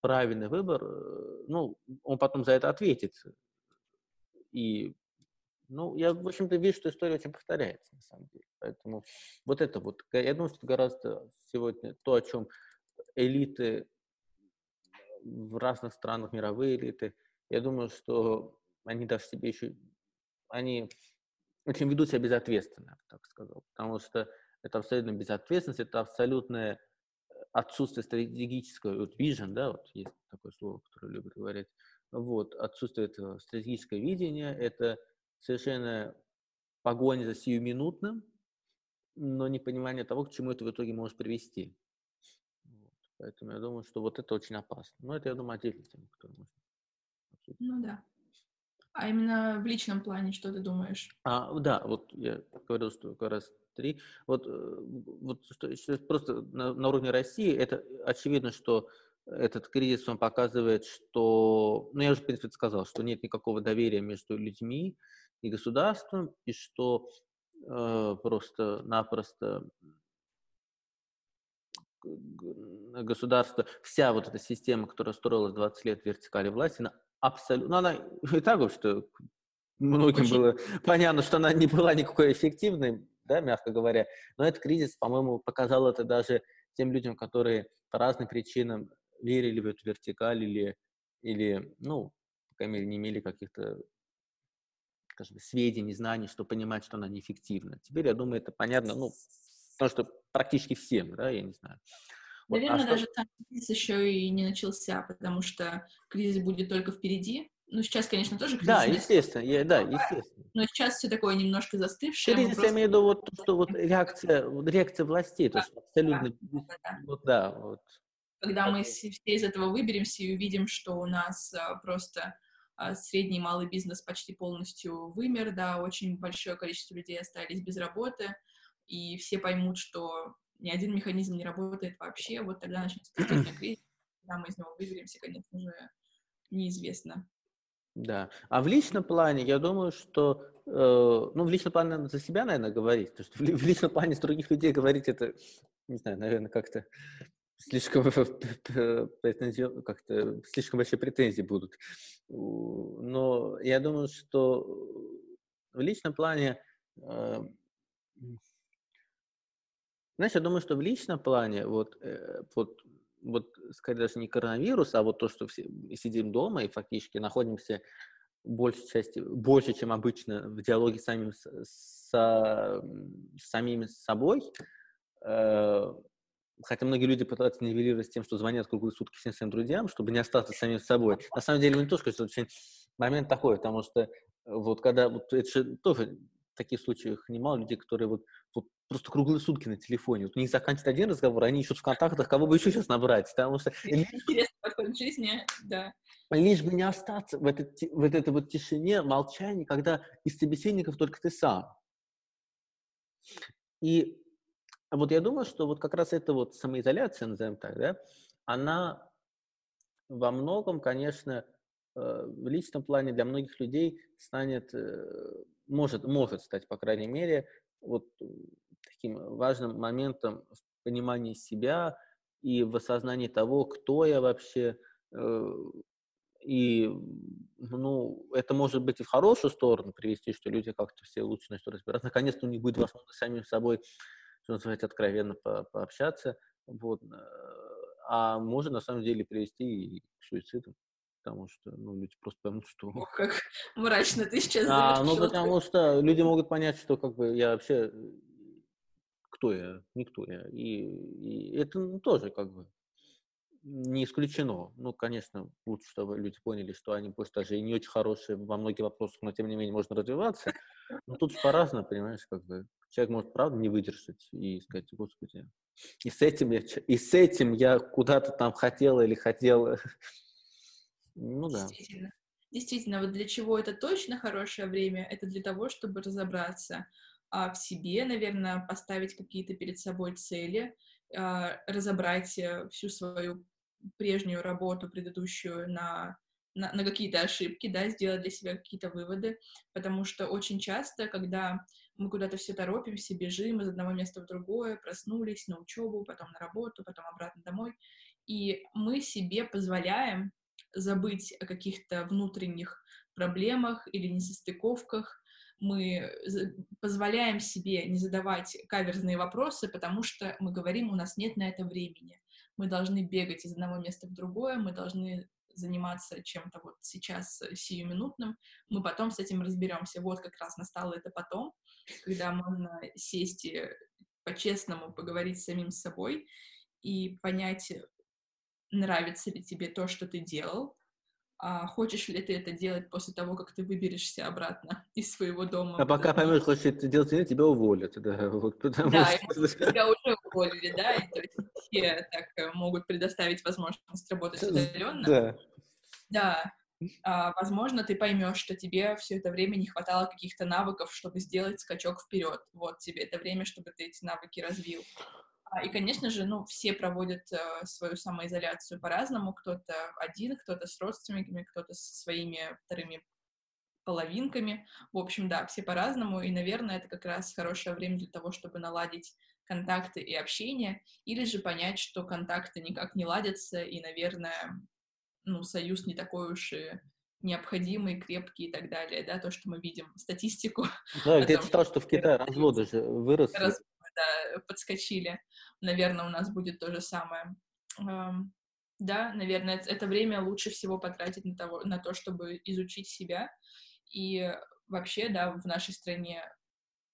правильный выбор. Э, ну, он потом за это ответит. И ну, я, в общем-то, вижу, что история очень повторяется, на самом деле. Поэтому вот это вот, я думаю, что гораздо сегодня то, о чем элиты в разных странах, мировые элиты, я думаю, что они даже себе еще, они очень ведут себя безответственно, так сказал, потому что это абсолютно безответственность, это абсолютное отсутствие стратегического, вот vision, да, вот есть такое слово, которое любят говорить, вот, отсутствие этого стратегического видения, это совершенно погоня за сиюминутным, но непонимание того, к чему это в итоге может привести. Вот. Поэтому я думаю, что вот это очень опасно. Но это, я думаю, отдельная тема, которую можно обсудить. Ну да. А именно в личном плане, что ты думаешь? А, да, вот я говорил, что как раз три. Вот, э, вот что, просто на, на уровне России это очевидно, что этот кризис, он показывает, что, ну, я уже, в принципе, сказал, что нет никакого доверия между людьми, и государством, и что э, просто-напросто государство, вся вот эта система, которая строилась 20 лет вертикали власти, она абсолютно, ну, она и так, что многим Очень... было понятно, что она не была никакой эффективной, да, мягко говоря, но этот кризис, по-моему, показал это даже тем людям, которые по разным причинам верили в эту вертикаль или, или ну, по крайней мере, не имели каких-то скажем, сведений, знаний, чтобы понимать, что она неэффективна. Теперь, я думаю, это понятно, ну, потому что практически всем, да, я не знаю. Наверное, вот, а даже что... там кризис еще и не начался, потому что кризис будет только впереди. Ну, сейчас, конечно, тоже кризис. Да, естественно, я, да, естественно. Но сейчас все такое немножко застывшее. Кризис, просто... я имею в виду вот, что вот реакция, реакция властей, да, то, что абсолютно... Да, да, Вот, да, вот. Когда мы все из этого выберемся и увидим, что у нас а, просто а, средний и малый бизнес почти полностью вымер, да, очень большое количество людей остались без работы, и все поймут, что ни один механизм не работает вообще, вот тогда начнется действительно кризис, когда мы из него выберемся, конечно же, неизвестно. Да. А в личном плане, я думаю, что ну, в личном плане надо за себя, наверное, говорить. Потому что в личном плане с других людей говорить это, не знаю, наверное, как-то слишком как-то слишком большие претензии будут. Но я думаю, что в личном плане э, знаешь, я думаю, что в личном плане вот, э, вот, вот скорее даже не коронавирус, а вот то, что все сидим дома и фактически находимся большей части, больше, чем обычно в диалоге с самим, с, с, с самими собой, э, хотя многие люди пытаются нивелировать тем, что звонят круглые сутки всем своим друзьям, чтобы не остаться самим собой. На самом деле, мне тоже кажется, очень момент такой, потому что вот когда, вот это же тоже таких случаях немало людей, которые вот, вот просто круглые сутки на телефоне. Вот у них заканчивается один разговор, они ищут в контактах, кого бы еще сейчас набрать, потому что... Интересный подход жизни, да. Лишь бы не остаться в, этой, в этой вот тишине, молчании, когда из собеседников только ты сам. И вот я думаю, что вот как раз эта вот самоизоляция, назовем так, да, она во многом, конечно, э, в личном плане для многих людей станет, э, может, может стать, по крайней мере, вот таким важным моментом в понимании себя и в осознании того, кто я вообще. Э, и, ну, это может быть и в хорошую сторону привести, что люди как-то все лучше начнут разбираться. Наконец-то у них будет возможность самим собой что называется, откровенно по пообщаться. Вот. Э, а может, на самом деле, привести и к суициду. Потому что, ну, люди просто поймут, что... Ох, как мрачно ты сейчас а, Ну, потому что люди могут понять, что, как бы, я вообще... Кто я? Никто я. И, и это ну, тоже, как бы, не исключено. Ну, конечно, лучше, чтобы люди поняли, что они пусть даже и не очень хорошие во многих вопросах, но тем не менее можно развиваться. Но тут по-разному, понимаешь, как бы человек может правда не выдержать и сказать, господи, и с этим я, и с этим я куда-то там хотела или хотела. Ну да. Действительно. Действительно, вот для чего это точно хорошее время, это для того, чтобы разобраться а, в себе, наверное, поставить какие-то перед собой цели, а, разобрать э, всю свою прежнюю работу, предыдущую на, на, на какие-то ошибки, да, сделать для себя какие-то выводы, потому что очень часто, когда мы куда-то все торопимся, бежим из одного места в другое, проснулись на учебу, потом на работу, потом обратно домой, и мы себе позволяем забыть о каких-то внутренних проблемах или несостыковках, мы позволяем себе не задавать каверзные вопросы, потому что мы говорим, у нас нет на это времени. Мы должны бегать из одного места в другое, мы должны заниматься чем-то вот сейчас сиюминутным, мы потом с этим разберемся. Вот как раз настало это потом, когда можно сесть и по-честному поговорить с самим собой и понять, нравится ли тебе то, что ты делал, а хочешь ли ты это делать после того, как ты выберешься обратно из своего дома. А пока поймешь, хочешь это делать или тебя уволят, да, вот, потому да, что... тебя уже уволили, да, и то есть все так э, могут предоставить возможность работать удаленно. Да. Да, а, возможно, ты поймешь, что тебе все это время не хватало каких-то навыков, чтобы сделать скачок вперед. Вот тебе это время, чтобы ты эти навыки развил. А, и, конечно же, ну, все проводят э, свою самоизоляцию по-разному. Кто-то один, кто-то с родственниками, кто-то со своими вторыми половинками. В общем, да, все по-разному. И, наверное, это как раз хорошее время для того, чтобы наладить контакты и общение, или же понять, что контакты никак не ладятся, и, наверное, ну, союз не такой уж и необходимый, крепкий и так далее, да, то, что мы видим статистику. Да, где-то читал, что в Китае разводы же выросли. Разводы, да, подскочили. Наверное, у нас будет то же самое. Да, наверное, это время лучше всего потратить на, того, на то, чтобы изучить себя. И вообще, да, в нашей стране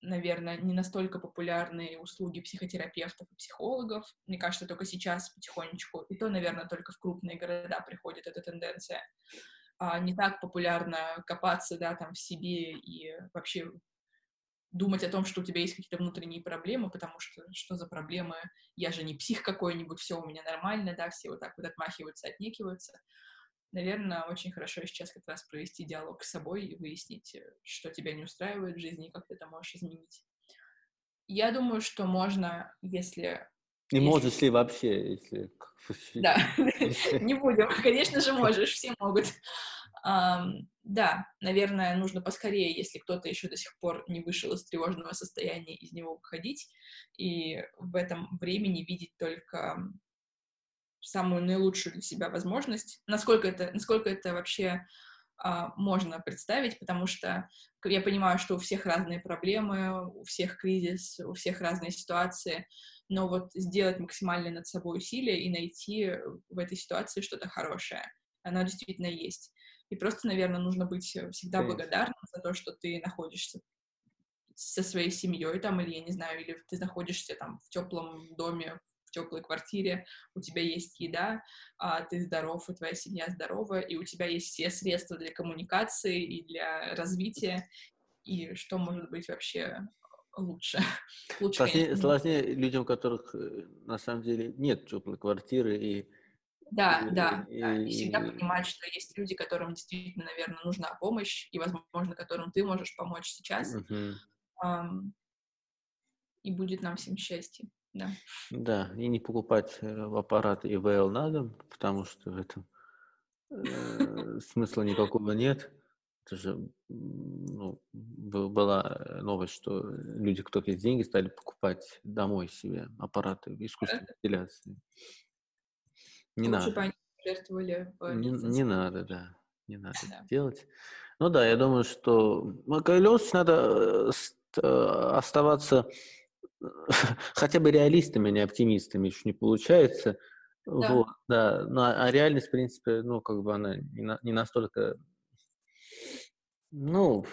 наверное, не настолько популярные услуги психотерапевтов и психологов. Мне кажется, только сейчас потихонечку, и то, наверное, только в крупные города приходит эта тенденция. А не так популярно копаться, да, там в себе и вообще думать о том, что у тебя есть какие-то внутренние проблемы, потому что что за проблемы? Я же не псих какой-нибудь, все у меня нормально, да, все вот так вот отмахиваются, отнекиваются наверное, очень хорошо сейчас как раз провести диалог с собой и выяснить, э, что тебя не устраивает в жизни и как ты это можешь изменить. Я думаю, что можно, если... Не если... можешь ли вообще, если... Да, не будем. Конечно же, можешь, все могут. Да, наверное, нужно поскорее, если кто-то еще до сих пор не вышел из тревожного состояния, из него выходить, и в этом времени видеть только самую наилучшую для себя возможность, насколько это, насколько это вообще а, можно представить, потому что я понимаю, что у всех разные проблемы, у всех кризис, у всех разные ситуации, но вот сделать максимальное над собой усилие и найти в этой ситуации что-то хорошее, оно действительно есть. И просто, наверное, нужно быть всегда Конечно. благодарным за то, что ты находишься со своей семьей там, или, я не знаю, или ты находишься там в теплом доме, теплой квартире, у тебя есть еда, а ты здоров, и твоя семья здорова, и у тебя есть все средства для коммуникации и для развития, и что может быть вообще лучше. лучше сложнее, сложнее людям, у которых э, на самом деле нет теплой квартиры и да, и, да, и, да. И всегда и... понимать, что есть люди, которым действительно, наверное, нужна помощь, и, возможно, которым ты можешь помочь сейчас. Um, и будет нам всем счастье да. Да, и не покупать э, аппарат ИВЛ на дом, потому что в этом э, смысла никакого нет. Это же ну, была новость, что люди, кто есть деньги, стали покупать домой себе аппараты искусственной вентиляции. Не Лучше надо. жертвовали не, не надо, да. Не надо да. делать. Ну да, я думаю, что Макалёс надо э, оставаться хотя бы реалистами, а не оптимистами еще не получается. Да. Вот, да. Ну, а, а реальность, в принципе, ну, как бы она не, на, не настолько... Ну,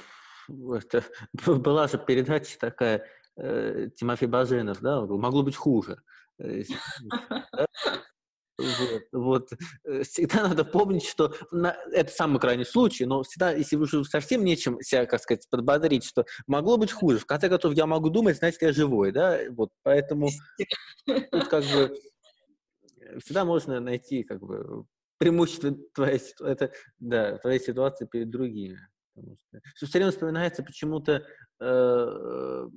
это, была же передача такая, э, Тимофей Баженов, да, могло быть хуже. Э, вот, вот. Э, всегда надо помнить, что на, это самый крайний случай, но всегда, если уже совсем нечем себя, как сказать, подбодрить, что могло быть хуже. В конце концов, я могу думать, значит, я живой, да, вот, поэтому тут как бы всегда можно найти как бы преимущество твоей, это, да, твоей ситуации перед другими. Потому что все время вспоминается почему-то, э,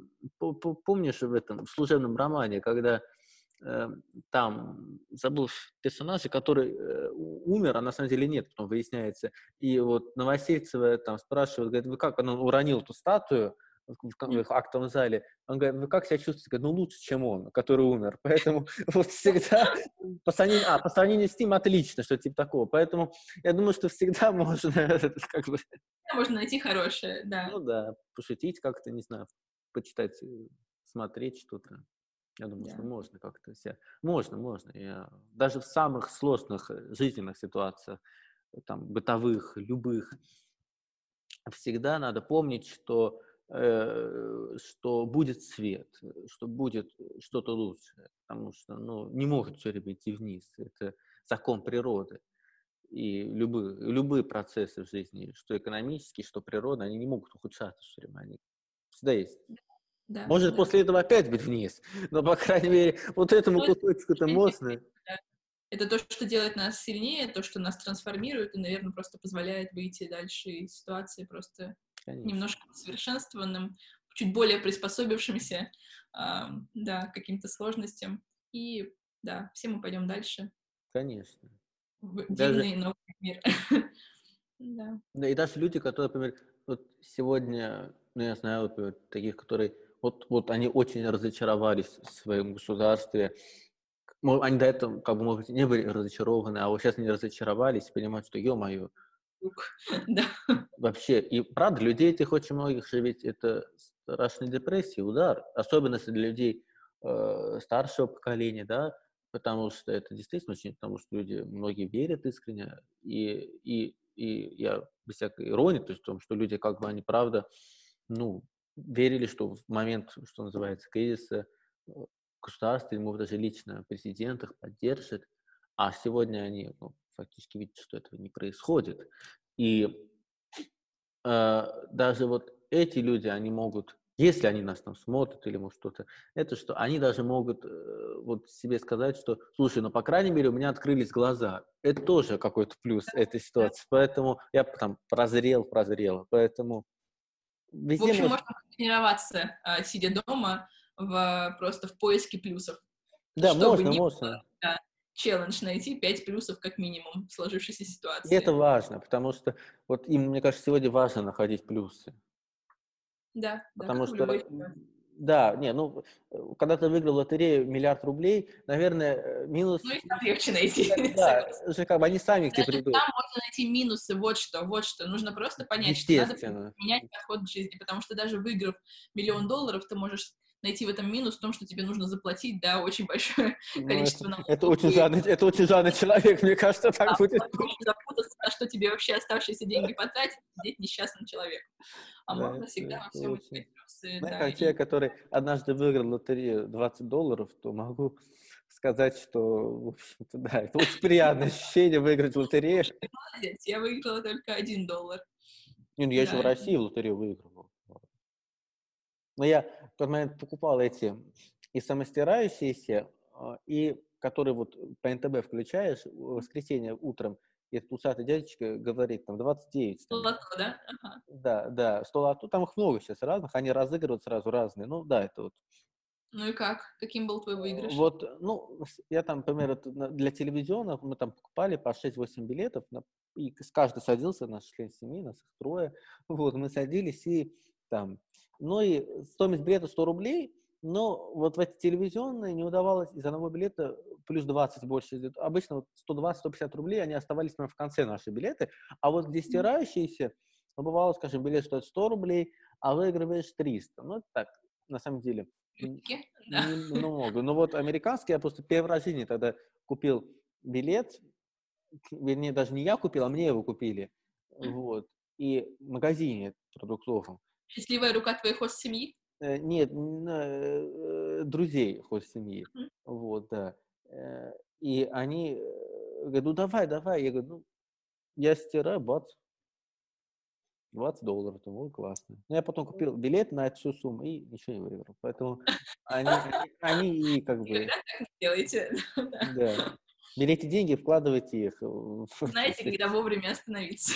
помнишь в этом в служебном романе, когда э, там, забыл персонажа, который э, умер, а на самом деле нет, потом выясняется. И вот Новосельцева там спрашивает, говорит, вы как, он уронил эту статую, в, в актовом зале, он говорит, вы как себя чувствуете? Говорит, ну лучше, чем он, который умер. Поэтому вот всегда по сравнению, а, по сравнению с ним отлично, что типа такого. Поэтому я думаю, что всегда можно как бы... Можно найти хорошее, да. Ну да, пошутить как-то, не знаю, почитать, э, смотреть что-то. Я думаю, yeah. что можно как-то себя... Можно, можно. Я... Даже в самых сложных э, жизненных ситуациях, э, там, бытовых, любых, всегда надо помнить, что, э, что будет свет, что будет что-то лучшее. Потому что ну, не может все время идти вниз. Это закон природы. И любые, любые процессы в жизни, что экономические, что природа, они не могут ухудшаться все время. Они всегда есть да, Может да. после этого опять быть вниз, но, по крайней мере, вот этому кусочку-то можно. Это то, что делает нас сильнее, то, что нас трансформирует и, наверное, просто позволяет выйти дальше из ситуации просто Конечно. немножко совершенствованным, чуть более приспособившимся, э, да, к каким-то сложностям. И, да, все мы пойдем дальше. Конечно. В даже... дивный новый мир. да. да, и даже люди, которые, например, вот сегодня, ну, я знаю, вот, таких, которые вот, вот они очень разочаровались в своем государстве. Они до этого, как бы, может быть, не были разочарованы, а вот сейчас они разочаровались, понимают, что, ё-моё, да. вообще, и правда, людей этих очень многих же ведь это страшная депрессия, удар, особенно для людей э, старшего поколения, да, потому что это действительно очень, потому что люди, многие верят искренне, и, и, и я без всякой иронии, то есть в том, что люди, как бы, они правда, ну, верили, что в момент, что называется, кризиса э, государство, ему даже лично президент их поддержит, а сегодня они ну, фактически видят, что этого не происходит. И э, даже вот эти люди, они могут, если они нас там смотрят или может что-то, это что они даже могут э, вот себе сказать, что, слушай, ну по крайней мере у меня открылись глаза. Это тоже какой-то плюс этой ситуации. Поэтому я там прозрел, прозрел. Поэтому Везде в общем, можно тренироваться, а, сидя дома, в, просто в поиске плюсов. Да, можно, можно. Да, челлендж найти 5 плюсов как минимум в сложившейся ситуации. И это важно, потому что вот им, мне кажется, сегодня важно находить плюсы. Да, потому да, что да, не, ну, э, когда ты выиграл лотерею миллиард рублей, наверное, э, минус... Ну, их там легче найти. Да, уже как бы они сами к тебе придут. там можно найти минусы, вот что, вот что. Нужно просто понять, что надо менять подход к жизни, потому что даже выиграв миллион долларов, ты можешь найти в этом минус в том, что тебе нужно заплатить, да, очень большое ну, количество налогов. Это, очень жадный, это очень жадный человек, мне кажется, так да, будет. Запутаться, на что тебе вообще оставшиеся деньги потратить, сидеть несчастным человеком. А да, можно всегда во всем искать плюсы. Да, как и... человек, который однажды выиграл лотерею 20 долларов, то могу сказать, что, в общем-то, да, это очень приятное ощущение выиграть лотерею. Молодец, я выиграла только один доллар. Не, ну я да. еще в России в лотерею выиграл. Но я в тот момент покупал эти и самостирающиеся, а, и которые вот по НТБ включаешь в воскресенье утром, и этот усатый дядечка говорит, там, 29. Сто лото, да? Ага. Да, да, сто лото, там их много сейчас разных, они разыгрывают сразу разные, ну, да, это вот. Ну и как? Каким был твой выигрыш? Вот, ну, я там, например, для телевизионных мы там покупали по 6-8 билетов, и с каждый садился, наш член семьи, нас их трое, вот, мы садились и там ну и стоимость билета 100 рублей, но вот в эти телевизионные не удавалось из одного билета плюс 20 больше. Обычно вот 120-150 рублей, они оставались прямо в конце наши билеты. А вот где стирающиеся, ну, бывало, скажем, билет стоит 100 рублей, а выигрываешь 300. Ну, это так, на самом деле, немного. Но вот американский, я просто первый раз в жизни тогда купил билет, вернее, даже не я купил, а мне его купили. Вот. И в магазине продуктовом. Счастливая рука твоей хост-семьи? Э, нет, э, друзей хост-семьи. Mm. Вот, да. Э, и они говорят, ну давай, давай. Я говорю, ну, я стираю, бац, 20 долларов, думаю, классно. Но я потом купил билет на всю сумму и ничего не выиграл. Поэтому они, они и как бы... делаете. Да. Берите деньги, вкладывайте их. Знаете, когда вовремя остановиться.